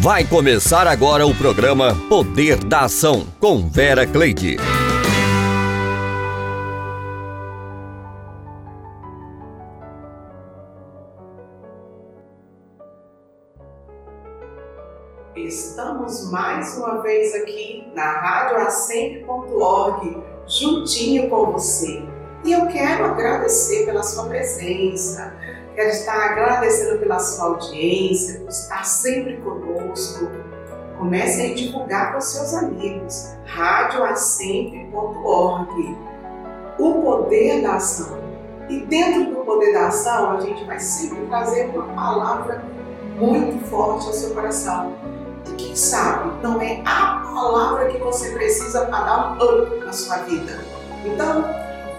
Vai começar agora o programa Poder da Ação com Vera Cleide. Estamos mais uma vez aqui na radioacende.org, juntinho com você. E eu quero agradecer pela sua presença, quero estar agradecendo pela sua audiência, por estar sempre conosco. Comece a divulgar para os seus amigos. radioacende.org. O poder da ação. E dentro do poder da ação, a gente vai sempre trazer uma palavra muito forte ao seu coração quem sabe não é a palavra que você precisa para dar um up na sua vida. Então,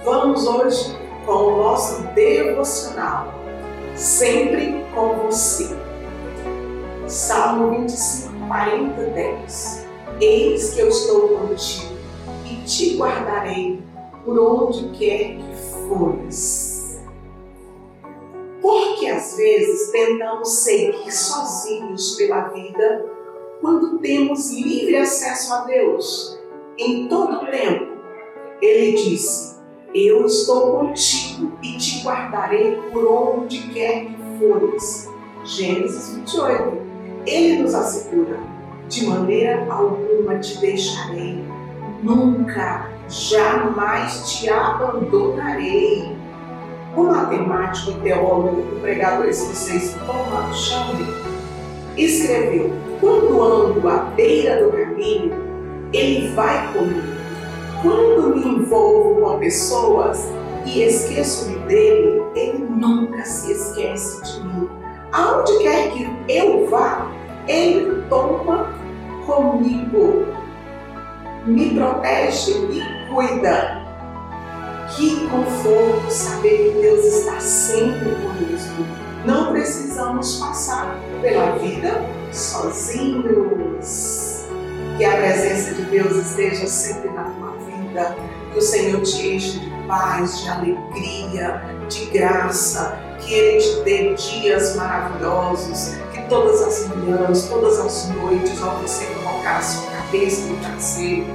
vamos hoje com o nosso devocional, sempre com você. Salmo 25, 40, 10. Eis que eu estou contigo e te guardarei por onde quer que fores. Porque às vezes tentamos seguir sozinhos pela vida quando temos livre acesso a Deus em todo o tempo. Ele disse: Eu estou contigo e te guardarei por onde quer que fores. Gênesis 28. Ele nos assegura: De maneira alguma te deixarei, nunca, jamais te abandonarei. O matemático e teólogo, o pregador escocês Thomas Shelby escreveu: quando ando à beira do caminho, ele vai comigo. Quando me envolvo com pessoas e esqueço-me dele, ele nunca se esquece de mim. Aonde quer que eu vá, ele toma comigo, me protege e cuida. Que conforto saber que Deus está sempre conosco. Não precisamos passar pela vida sozinhos. Que a presença de Deus esteja sempre na tua vida. Que o Senhor te enche de paz, de alegria, de graça. Que Ele te dê dias maravilhosos. Que todas as manhãs, todas as noites, ao você colocar a sua cabeça no travesseiro,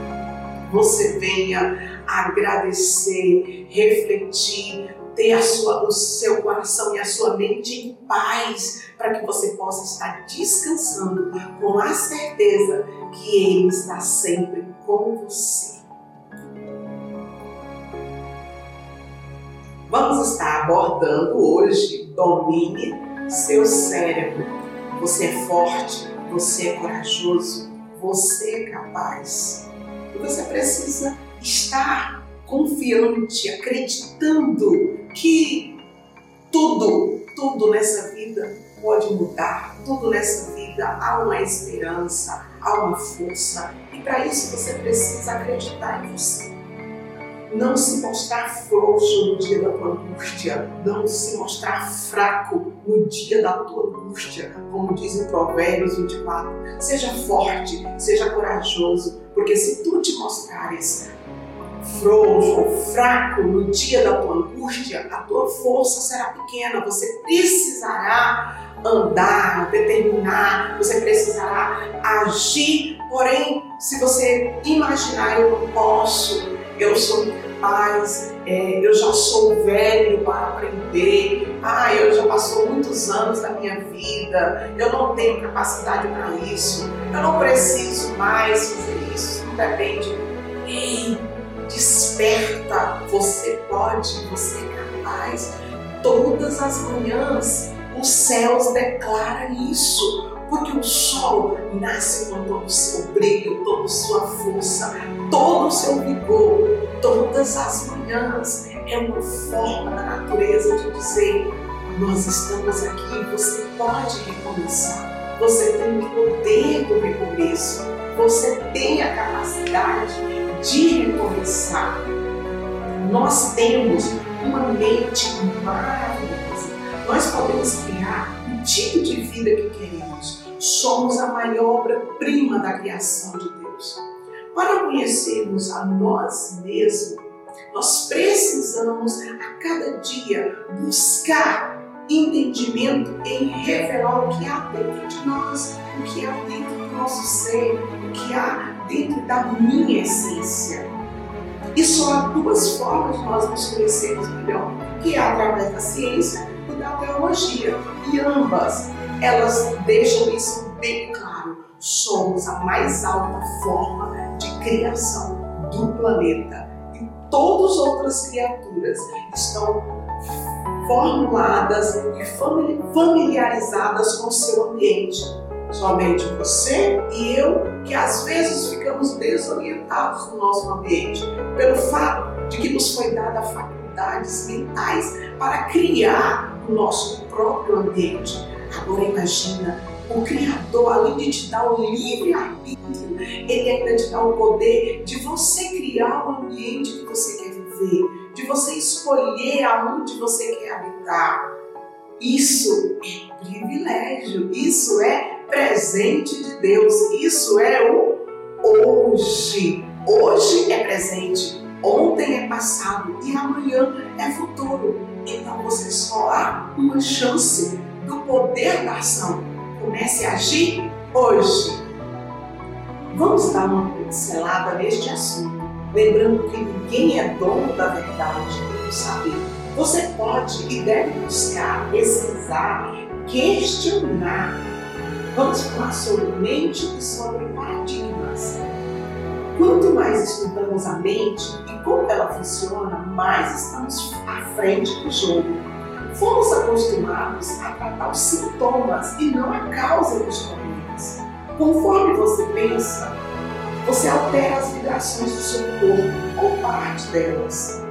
você venha agradecer, refletir, ter sua, o seu coração e a sua mente em paz, para que você possa estar descansando com a certeza que Ele está sempre com você. Vamos estar abordando hoje domine seu cérebro. Você é forte, você é corajoso, você é capaz. E você precisa estar confiante, acreditando que tudo, tudo nessa vida pode mudar, tudo nessa vida há uma esperança, há uma força. E para isso você precisa acreditar em você. Não se mostrar frouxo no dia da tua angústia, não se mostrar fraco no dia da tua angústia, como diz em Provérbios 24. Seja forte, seja corajoso, porque se tu te mostrares frouxo ou fraco no dia da tua angústia, a tua força será pequena. Você precisará andar, determinar, você precisará agir. Porém, se você imaginar, eu não posso, eu sou incapaz, é, eu já sou velho para aprender, ah, eu já passou muitos anos da minha vida, eu não tenho capacidade para isso, eu não preciso mais fazer isso, não depende. Ei, desperta, você pode, você é capaz. Todas as manhãs os céus declaram isso, porque o sol nasce com todo o seu brilho, toda a sua força, todo o seu vigor. Todas as manhãs é uma forma da natureza de dizer: nós estamos aqui, você pode recomeçar. Você tem o poder do recomeço, você tem a capacidade de recomeçar. Nós temos uma mente maravilhosa. Nós podemos criar o tipo de vida que queremos. Somos a maior obra-prima da criação de Deus. Para conhecermos a nós mesmos, nós precisamos a cada dia buscar entendimento em revelar o que há dentro de nós, o que há dentro do nosso ser, o que há dentro da minha essência. E só há duas formas de nós nos conhecermos melhor, que é através da ciência e da teologia. E ambas, elas deixam isso bem claro. Somos a mais alta forma de criação do planeta. E todas as outras criaturas estão formuladas e familiarizadas com seu ambiente. Somente você e eu, que às vezes ficamos desorientados no nosso ambiente, pelo fato de que nos foi dada faculdades mentais para criar o nosso próprio ambiente. Agora imagina, o Criador, além de te dar o livre-arbítrio, ele ainda te dá o poder de você criar o ambiente que você quer viver de você escolher aonde você quer habitar. Isso é privilégio, isso é presente de Deus, isso é o hoje. Hoje é presente, ontem é passado e amanhã é futuro. Então você só há uma chance do poder da ação. Comece a agir hoje. Vamos dar uma pincelada neste assunto lembrando que ninguém é dono da verdade e do saber. Você pode e deve buscar, pesquisar, questionar. Vamos falar sobre mente e sobre paradigmas. Quanto mais estudamos a mente e como ela funciona, mais estamos à frente do jogo. Fomos acostumados a tratar os sintomas e não a causa dos problemas. Conforme você pensa, você altera as vibrações do seu corpo ou parte delas.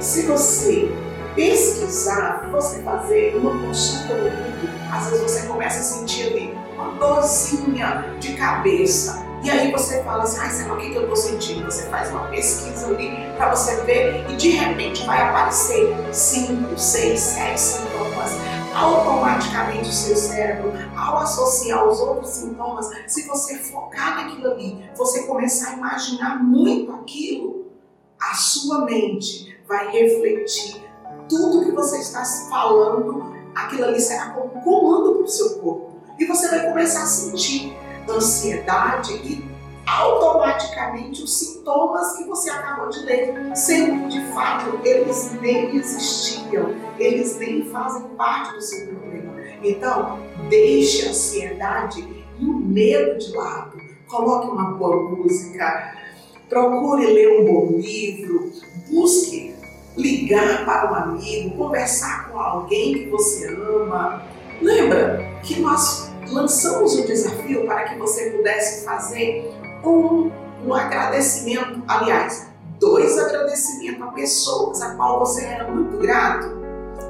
Se você pesquisar, você fazer uma consulta no Google, às vezes você começa a sentir ali uma dorzinha de cabeça. E aí você fala assim, o que, que eu estou sentindo. Você faz uma pesquisa ali para você ver e de repente vai aparecer 5, 6, 7 sintomas automaticamente o seu cérebro, ao associar os outros sintomas, se você focar naquilo ali, você começar a imaginar muito aquilo, a sua mente vai refletir tudo que você está falando, aquilo ali será como comando para o seu corpo. E você vai começar a sentir ansiedade e automaticamente os sintomas que você acabou de ler, sendo de fato eles nem existiam, eles nem fazem parte do seu problema. Então, deixe a ansiedade e o medo de lado. Coloque uma boa música, procure ler um bom livro, busque ligar para um amigo, conversar com alguém que você ama. Lembra que nós lançamos o desafio para que você pudesse fazer um, um agradecimento, aliás, dois agradecimentos a pessoas a qual você era muito grato.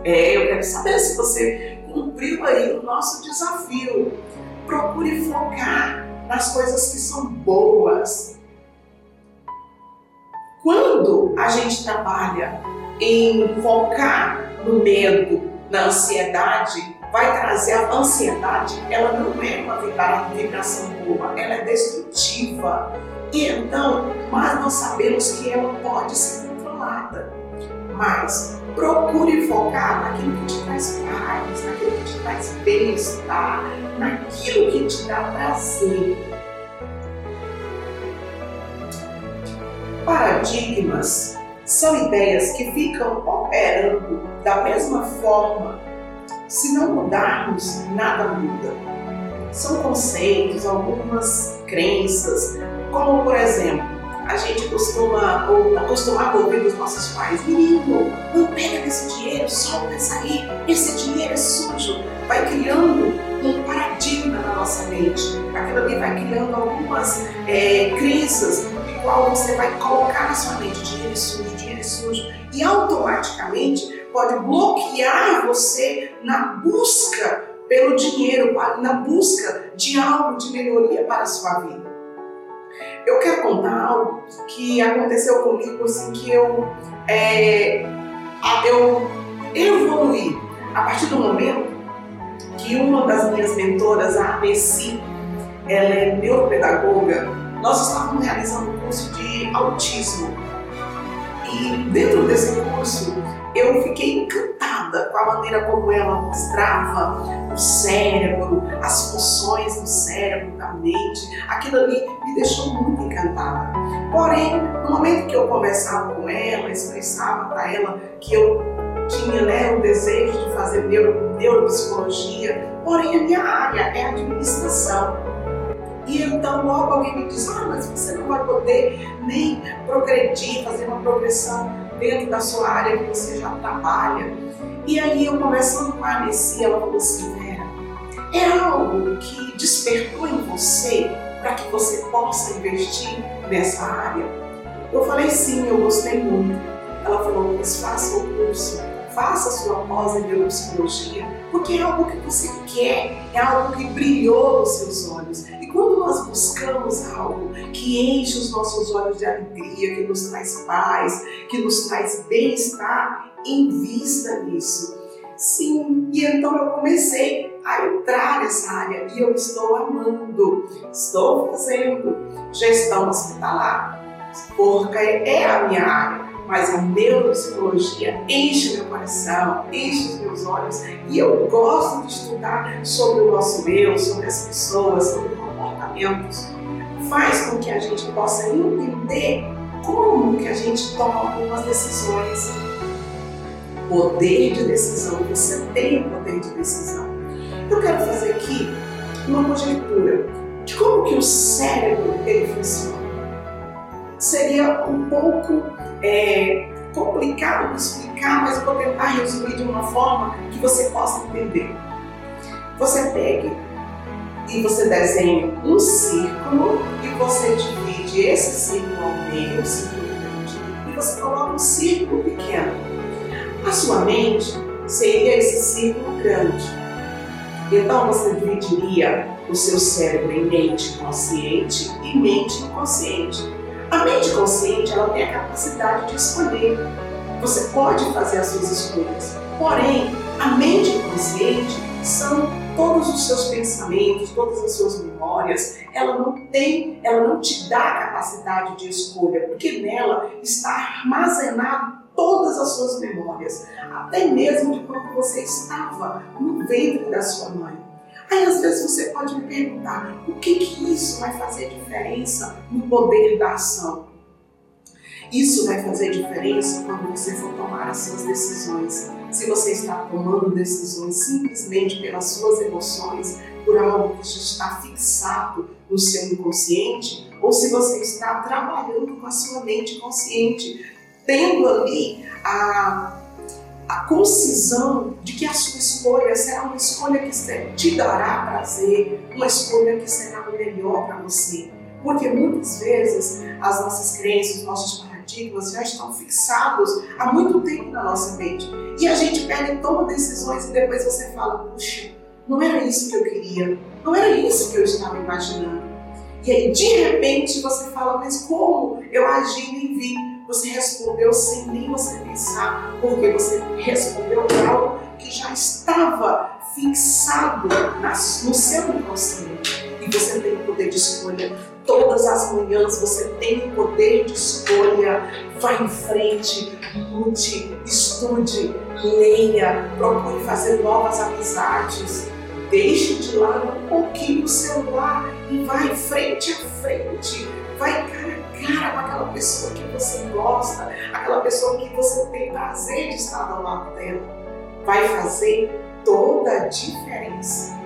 É, eu quero saber se você cumpriu aí o nosso desafio. Procure focar nas coisas que são boas. Quando a gente trabalha em focar no medo, na ansiedade, vai trazer a ansiedade, ela não é uma vibração boa, ela é destrutiva. E então, mas nós sabemos que ela pode ser controlada. Mas procure focar naquilo que te traz paz, naquilo que te traz bem-estar, naquilo que te dá prazer. Paradigmas são ideias que ficam operando da mesma forma se não mudarmos, nada muda. São conceitos, algumas crenças, como por exemplo, a gente costuma, ou acostumado a ouvir dos nossos pais, menino, não pega desse dinheiro, solta isso aí, esse dinheiro é sujo. Vai criando um paradigma na nossa mente. Aquilo ali vai criando algumas é, crenças de qual você vai colocar na sua mente, dinheiro é sujo, dinheiro é sujo. E automaticamente pode bloquear você na busca pelo dinheiro, na busca de algo de melhoria para a sua vida. Eu quero contar algo que aconteceu comigo, assim, que eu, é, eu evoluí a partir do momento que uma das minhas mentoras, a Messi, ela é neuropedagoga, nós estávamos realizando um curso de autismo. E dentro desse curso, eu fiquei encantada com a maneira como ela mostrava o cérebro, as funções do cérebro, da mente. Aquilo ali me deixou muito encantada. Porém, no momento que eu conversava com ela, expressava para ela que eu tinha né, o desejo de fazer neuro, neuropsicologia, porém a minha área é administração. E então logo alguém me diz, ah, mas você não vai poder nem progredir, fazer uma progressão dentro da sua área que você já trabalha. E aí eu conversando com a Alessia, ela falou assim, Vera, é algo que despertou em você para que você possa investir nessa área? Eu falei sim, eu gostei muito. Ela falou, mas faça o curso faça sua pós em neuropsicologia, porque é algo que você quer, é algo que brilhou nos seus olhos. E quando nós buscamos algo que enche os nossos olhos de alegria, que nos traz paz, que nos traz bem-estar, invista nisso. Sim, e então eu comecei a entrar nessa área e eu estou amando. Estou fazendo gestão hospitalar, porque é a minha área mas a neuropsicologia enche meu coração, enche os meus olhos e eu gosto de estudar sobre o nosso eu, sobre as pessoas, sobre Faz com que a gente possa entender como que a gente toma algumas decisões. Poder de decisão, você tem o poder de decisão. Eu quero fazer aqui uma conjectura de como que o cérebro ele funciona. Seria um pouco é, complicado de explicar, mas eu vou tentar resumir de uma forma que você possa entender. Você pega e você desenha um círculo e você divide esse círculo ao meio, um círculo grande, e você coloca um círculo pequeno. A sua mente seria esse círculo grande. Então você dividiria o seu cérebro em mente consciente e mente inconsciente. A mente consciente ela tem a capacidade de escolher. Você pode fazer as suas escolhas. Porém, a mente inconsciente são todos os seus pensamentos, todas as suas memórias. Ela não tem, ela não te dá capacidade de escolha, porque nela está armazenado todas as suas memórias, até mesmo de quando você estava no ventre da sua mãe. Aí às vezes você pode me perguntar, o que que isso vai fazer diferença no poder da ação? Isso vai fazer diferença quando você for tomar as suas decisões. Se você está tomando decisões simplesmente pelas suas emoções, por algo que já está fixado no seu inconsciente, ou se você está trabalhando com a sua mente consciente, tendo ali a a concisão de que a sua escolha será uma escolha que te dará prazer, uma escolha que será o melhor para você. Porque muitas vezes as nossas crenças, os nossos paradigmas já estão fixados há muito tempo na nossa mente. E a gente pega e toma decisões e depois você fala, puxa, não era isso que eu queria, não era isso que eu estava imaginando. E aí, de repente, você fala, mas como eu agi e vi? Você respondeu sem nem você pensar, porque você respondeu algo que já estava fixado no seu inconsciente. E você tem o poder de escolha. Todas as manhãs você tem o poder de escolha. Vá em frente, lute, estude, leia, procure fazer novas amizades. Deixe de lado um pouquinho o celular e vá em frente a frente. Vai cara com aquela pessoa que você gosta, aquela pessoa que você tem prazer de estar ao lado dela, vai fazer toda a diferença.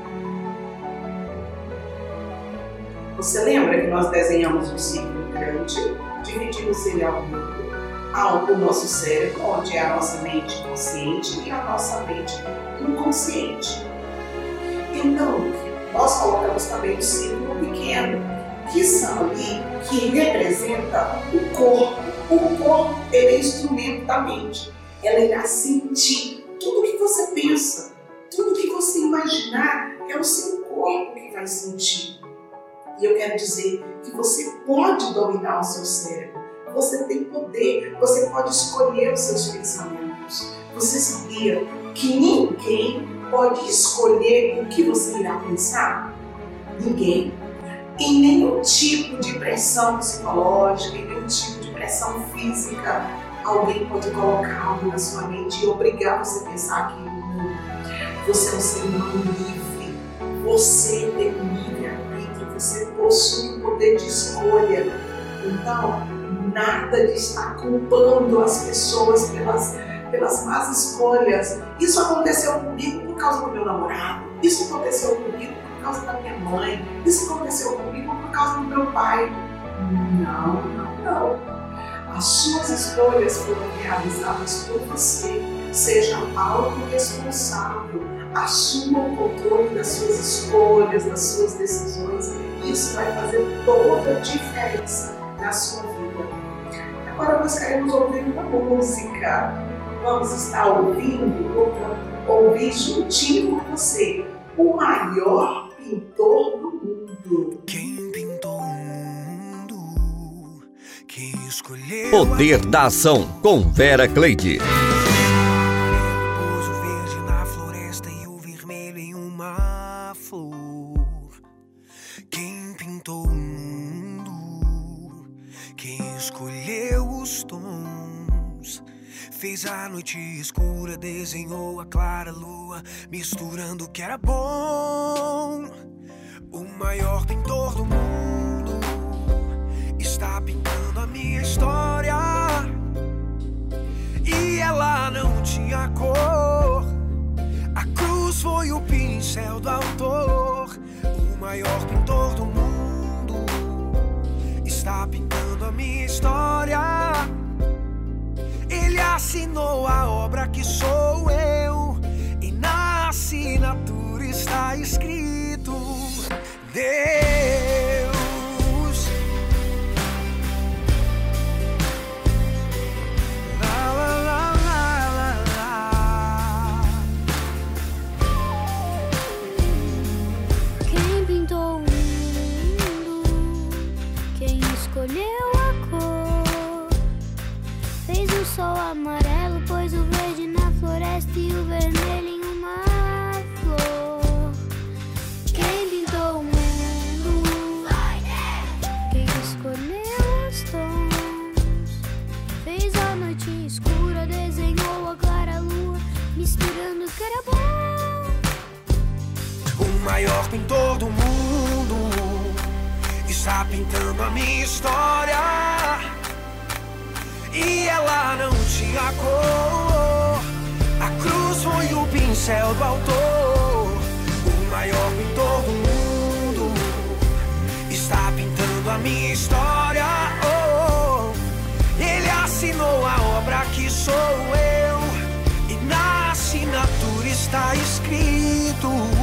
Você lembra que nós desenhamos um círculo grande, dividimos ele ao meio, ao o nosso cérebro, onde é a nossa mente consciente e a nossa mente inconsciente. Então, nós colocamos também um círculo pequeno, que são ali que representa o corpo. O corpo é instrumento da mente. Ela irá sentir tudo que você pensa, tudo que você imaginar, é o seu corpo que vai sentir. E eu quero dizer que você pode dominar o seu cérebro. Você tem poder, você pode escolher os seus pensamentos. Você sabia que ninguém pode escolher o que você irá pensar? Ninguém em nenhum tipo de pressão psicológica, em nenhum tipo de pressão física. alguém pode colocar algo na sua mente e obrigar você a pensar não. Você é um ser humano livre. Você tem um. Você possui o poder de escolha. Então, nada de estar culpando as pessoas pelas, pelas más escolhas. Isso aconteceu comigo por causa do meu namorado. Isso aconteceu comigo por causa da minha mãe. Isso aconteceu comigo por causa do meu pai. Não, não, não. As suas escolhas foram realizadas por você. Seja autorresponsável. Assuma o controle das suas escolhas, das suas decisões. Isso vai fazer toda a diferença na sua vida. Agora nós queremos ouvir uma música. Vamos estar ouvindo, ouvir juntinho com você, o maior pintor do mundo. Quem pintou o mundo? Quem escolheu Poder da Ação com Vera Cleide. Uma flor. Quem pintou o mundo? Quem escolheu os tons? Fez a noite escura, desenhou a clara lua, misturando o que era bom. O maior pintor do mundo está pintando a minha história. E ela não tinha cor. Cruz foi o pincel do autor. O maior pintor do mundo está pintando a minha história. Ele assinou a obra que sou eu. E na assinatura está escrito: Deus. Maior pintor do mundo está pintando a minha história. E ela não tinha cor. A cruz foi o pincel do autor. O maior pintor do mundo está pintando a minha história. Oh, ele assinou a obra que sou eu. E na assinatura está escrito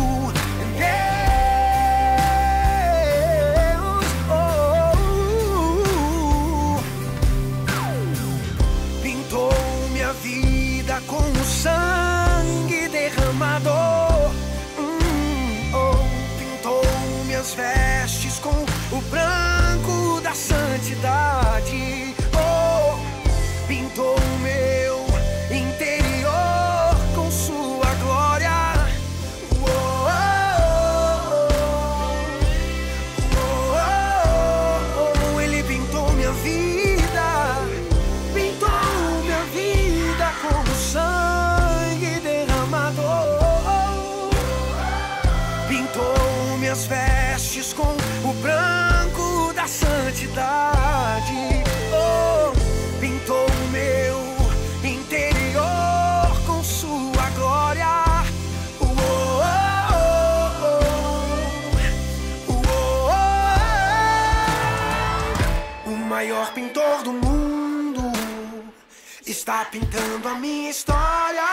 pintando a minha história.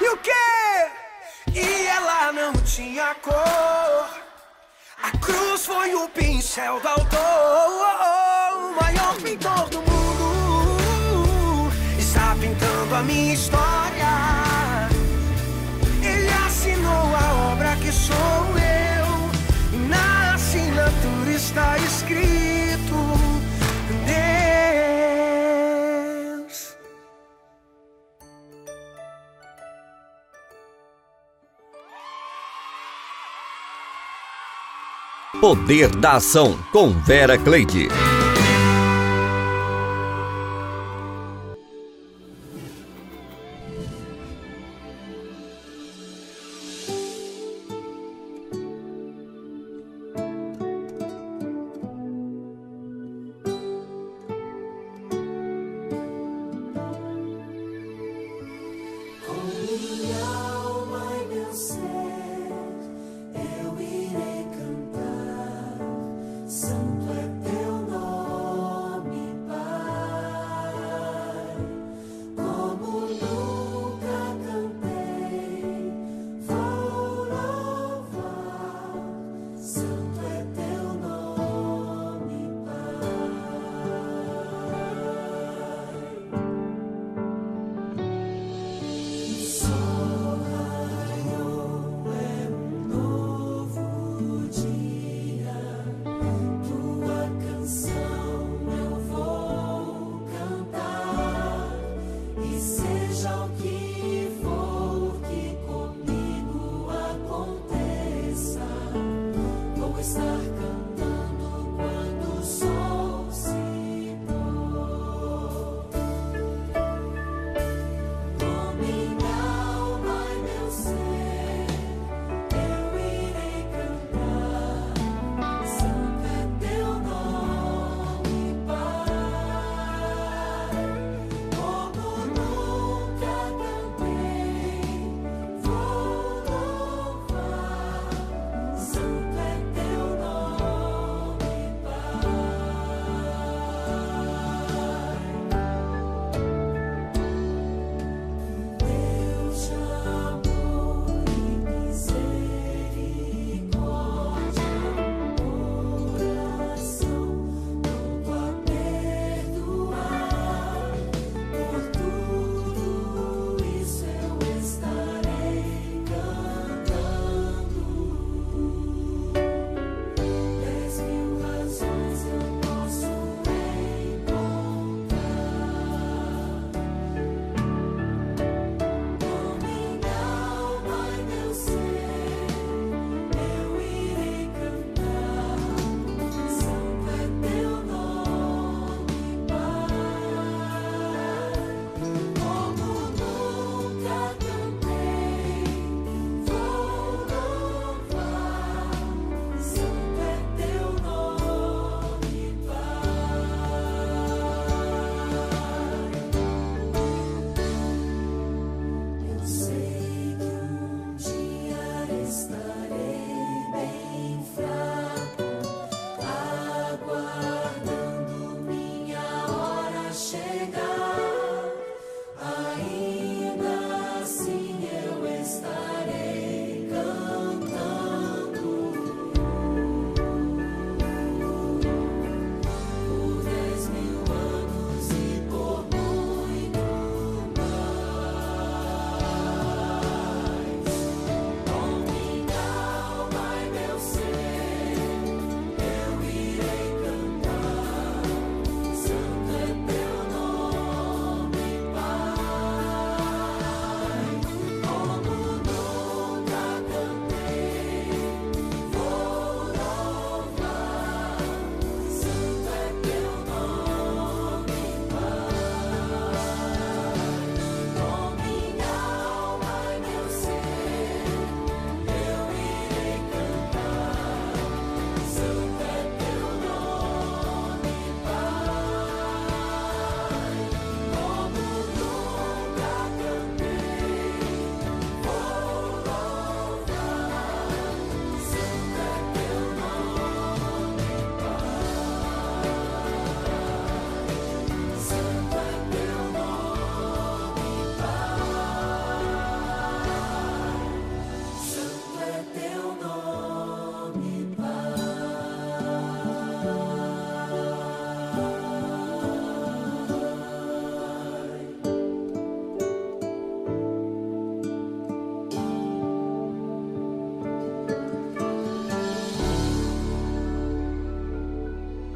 E o quê? E ela não tinha cor. A cruz foi o pincel do autor. O maior pintor do mundo está pintando a minha história. Ele assinou a obra que sou eu. E na assinatura está escrito: Poder da Ação com Vera Cleide.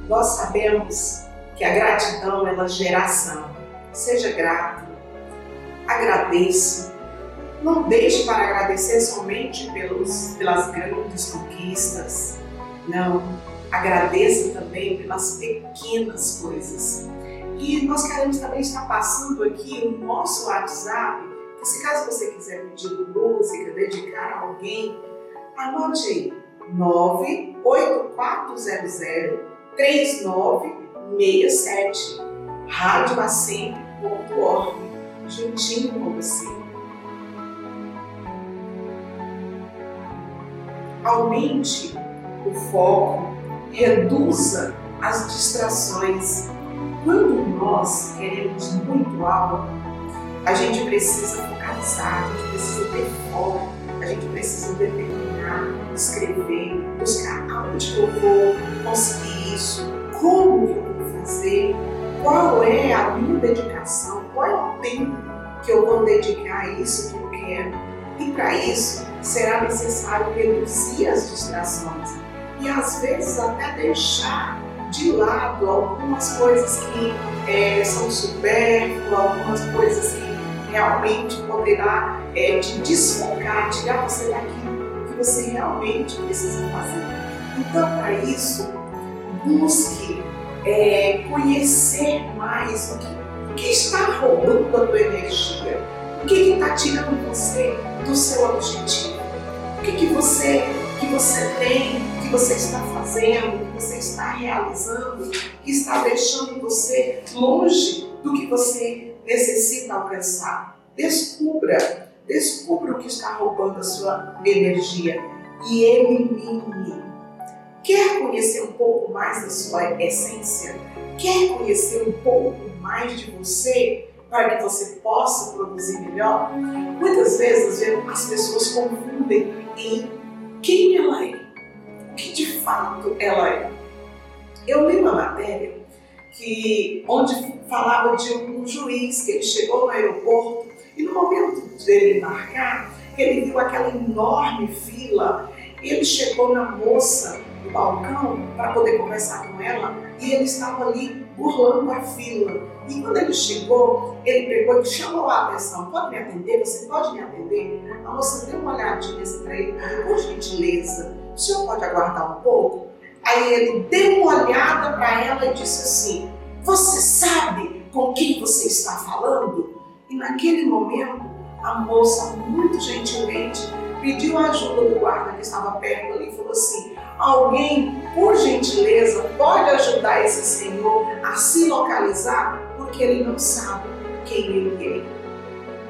Nós sabemos que a gratidão é geração. Seja grato, agradeça. Não deixe para agradecer somente pelos, pelas grandes conquistas. Não, agradeça também pelas pequenas coisas. E nós queremos também estar passando aqui o nosso WhatsApp, que se caso você quiser pedir música, dedicar a alguém, anote aí 98400 3967 radioacem.org juntinho com você. Aumente o foco, reduza as distrações. Quando nós queremos muito algo, a gente precisa focalizar, a gente precisa ter foco, a gente precisa determinar, escrever, buscar aonde eu vou conseguir Qual é a minha dedicação? Qual é o tempo que eu vou dedicar a isso que eu quero? E para isso será necessário reduzir as distrações e às vezes até deixar de lado algumas coisas que é, são supérfluas, algumas coisas que realmente poderá é, te desfocar, tirar você daquilo que você realmente precisa fazer. Então, isso, busque é, conhecer mais o que, o que está roubando a tua energia, o que está tirando você do seu objetivo, o que, que você que você tem, que você está fazendo, que você está realizando, que está deixando você longe do que você necessita alcançar. Descubra, descubra o que está roubando a sua energia e elimine. Quer conhecer um pouco mais da sua essência? Quer conhecer um pouco mais de você para que você possa produzir melhor? Muitas vezes as pessoas confundem em quem ela é, o que de fato ela é. Eu li uma matéria que, onde falava de um juiz que ele chegou no aeroporto e no momento dele embarcar, ele viu aquela enorme fila. Ele chegou na moça balcão para poder conversar com ela e ele estava ali burlando a fila. E quando ele chegou, ele pegou e chamou a atenção: Pode me atender? Você pode me atender? A moça deu uma olhadinha assim para ele, por gentileza, o senhor pode aguardar um pouco? Aí ele deu uma olhada para ela e disse assim: Você sabe com quem você está falando? E naquele momento, a moça, muito gentilmente, pediu a ajuda do guarda que estava perto ali e falou assim: Alguém, por gentileza, pode ajudar esse senhor a se localizar, porque ele não sabe quem ele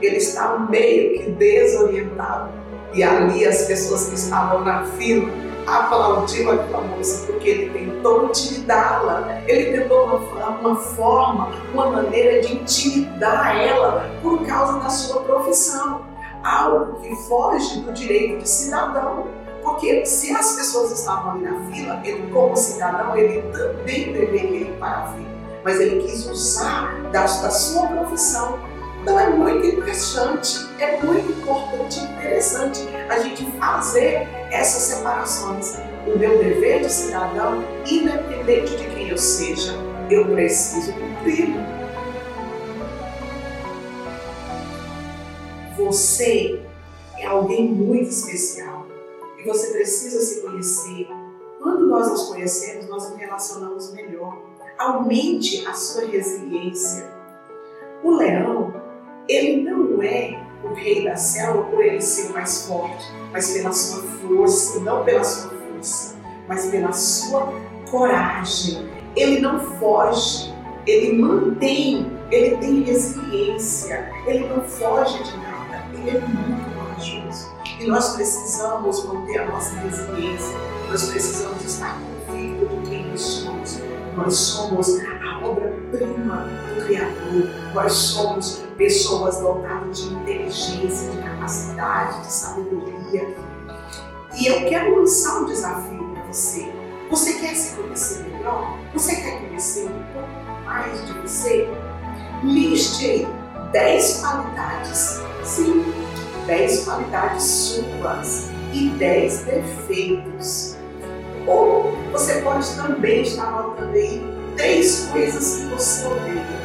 é. Ele está meio que desorientado. E ali as pessoas que estavam na fila aplaudiu aquela moça porque ele tentou intimidá-la, ele tentou uma, uma forma, uma maneira de intimidar ela por causa da sua profissão, algo que foge do direito de cidadão. Porque se as pessoas estavam ali na fila, ele, como cidadão, ele também deveria ir para a fila. Mas ele quis usar da, da sua profissão então é muito interessante, é muito importante interessante a gente fazer essas separações. O meu dever de cidadão, independente de quem eu seja, eu preciso cumprir. Você é alguém muito especial você precisa se conhecer. Quando nós nos conhecemos, nós nos relacionamos melhor. Aumente a sua resiliência. O leão ele não é o rei da selva por ele ser o mais forte, mas pela sua força, não pela sua força, mas pela sua coragem. Ele não foge, ele mantém, ele tem resiliência, ele não foge de nada, ele é muito corajoso. E nós precisamos manter a nossa resiliência, nós precisamos estar convictos de quem nós somos. Nós somos a obra-prima do Criador, nós somos pessoas dotadas de inteligência, de capacidade, de sabedoria. E eu quero lançar um desafio para você. Você quer se conhecer melhor? Você quer conhecer um pouco mais de você? Liste aí 10 qualidades, sim, 10 qualidades suas e 10 defeitos. Ou você pode também estar anotando aí três coisas que você odeia.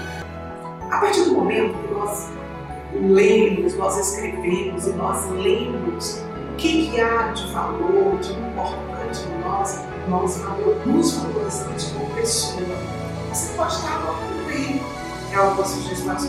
A partir do momento que nós lemos, nós escrevemos e nós lemos o que, que há de valor, de importante em nós, nós nos valorizamos como pessoa. Você pode estar anotando aí é algumas sugestões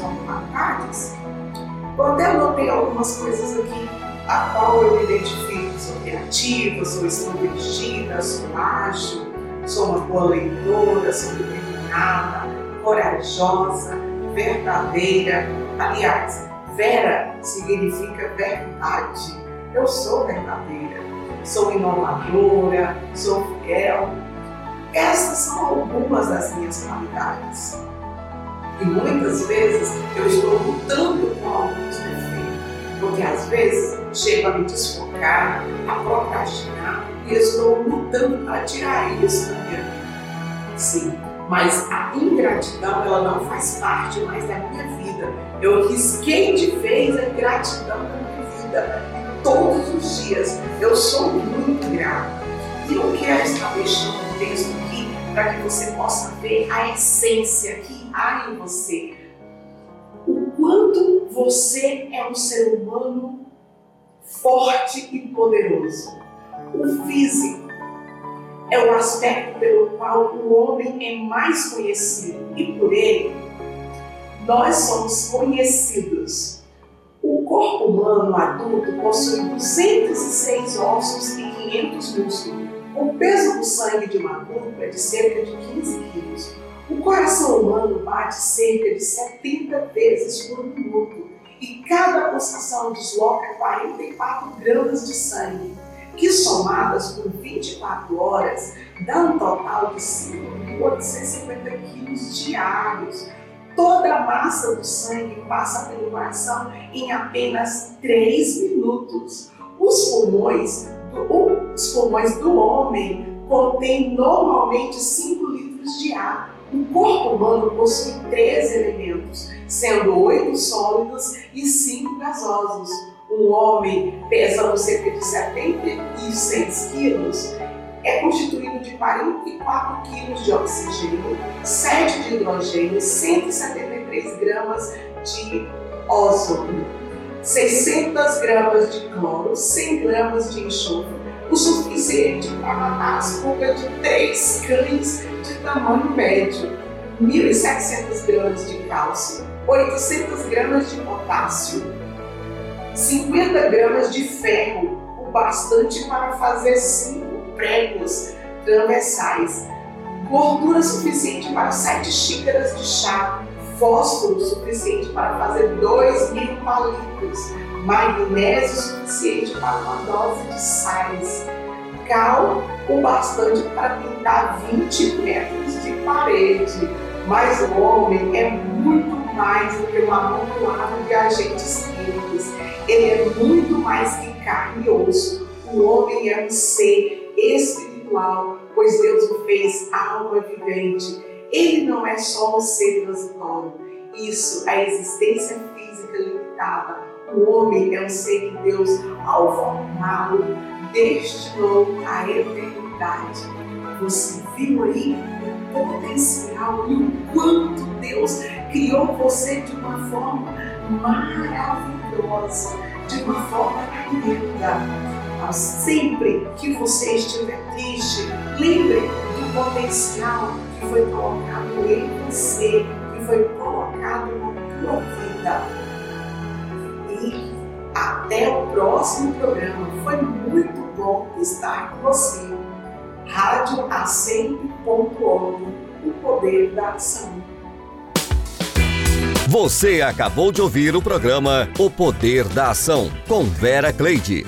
complementares. Eu até anotei algumas coisas aqui a qual eu me identifico. Sou criativa, sou extrovertida, sou ágil, sou uma boa leitora, sou determinada, corajosa, verdadeira. Aliás, vera significa verdade. Eu sou verdadeira, sou inovadora, sou fiel. Essas são algumas das minhas qualidades. E muitas vezes eu estou lutando com alguns defeitos, porque às vezes chego a me desfocar, a procrastinar e estou lutando para tirar isso da minha vida. Sim, mas a ingratidão ela não faz parte mais da minha vida. Eu risquei de vez a ingratidão da minha vida. E todos os dias eu sou muito grato. E eu quero estar deixando um texto aqui para que você possa ver a essência que há em você. O quanto você é um ser humano forte e poderoso. O físico é o aspecto pelo qual o homem é mais conhecido e por ele nós somos conhecidos. O corpo humano adulto possui 206 ossos e 500 músculos. O peso do sangue de um adulto é de cerca de 15 quilos. O coração humano bate cerca de 70 vezes por minuto e cada pulsação desloca 44 gramas de sangue, que somadas por 24 horas dá um total de 5.850 quilos diários. Toda a massa do sangue passa pelo coração em apenas 3 minutos. Os pulmões os pulmões do homem contêm normalmente 5 litros de ar. O corpo humano possui três elementos, sendo oito sólidos e cinco gasosos. Um homem pesando cerca de 76 quilos é constituído de 44 quilos de oxigênio, 7 de hidrogênio, 173 gramas de ósolo, 600 gramas de cloro, 100 gramas de enxofre, o suficiente para matar as pulgas de três cães de tamanho médio, 1.700 gramas de cálcio, 800 gramas de potássio, 50 gramas de ferro, o bastante para fazer cinco pregos transversais, gordura suficiente para 7 xícaras de chá, fósforo suficiente para fazer 2 mil palitos, magnésio suficiente para uma dose de sais, cal o bastante para pintar 20 metros de parede. Mas o homem é muito mais do que um amontoado de agentes químicos. Ele é muito mais que carne e osso. O homem é um ser espiritual, pois Deus o fez alma vivente. Ele não é só um ser transitório. Isso, a existência física limitada. O homem é um ser que Deus, ao formá-lo, destinou à eternidade. Você viu aí o potencial e o quanto Deus criou você de uma forma maravilhosa, de uma forma linda. Sempre que você estiver triste, lembre do potencial que foi colocado em você, que foi colocado na tua vida. Até o próximo programa. Foi muito bom estar com você. Rádio o poder da ação. Você acabou de ouvir o programa O Poder da Ação, com Vera Cleide.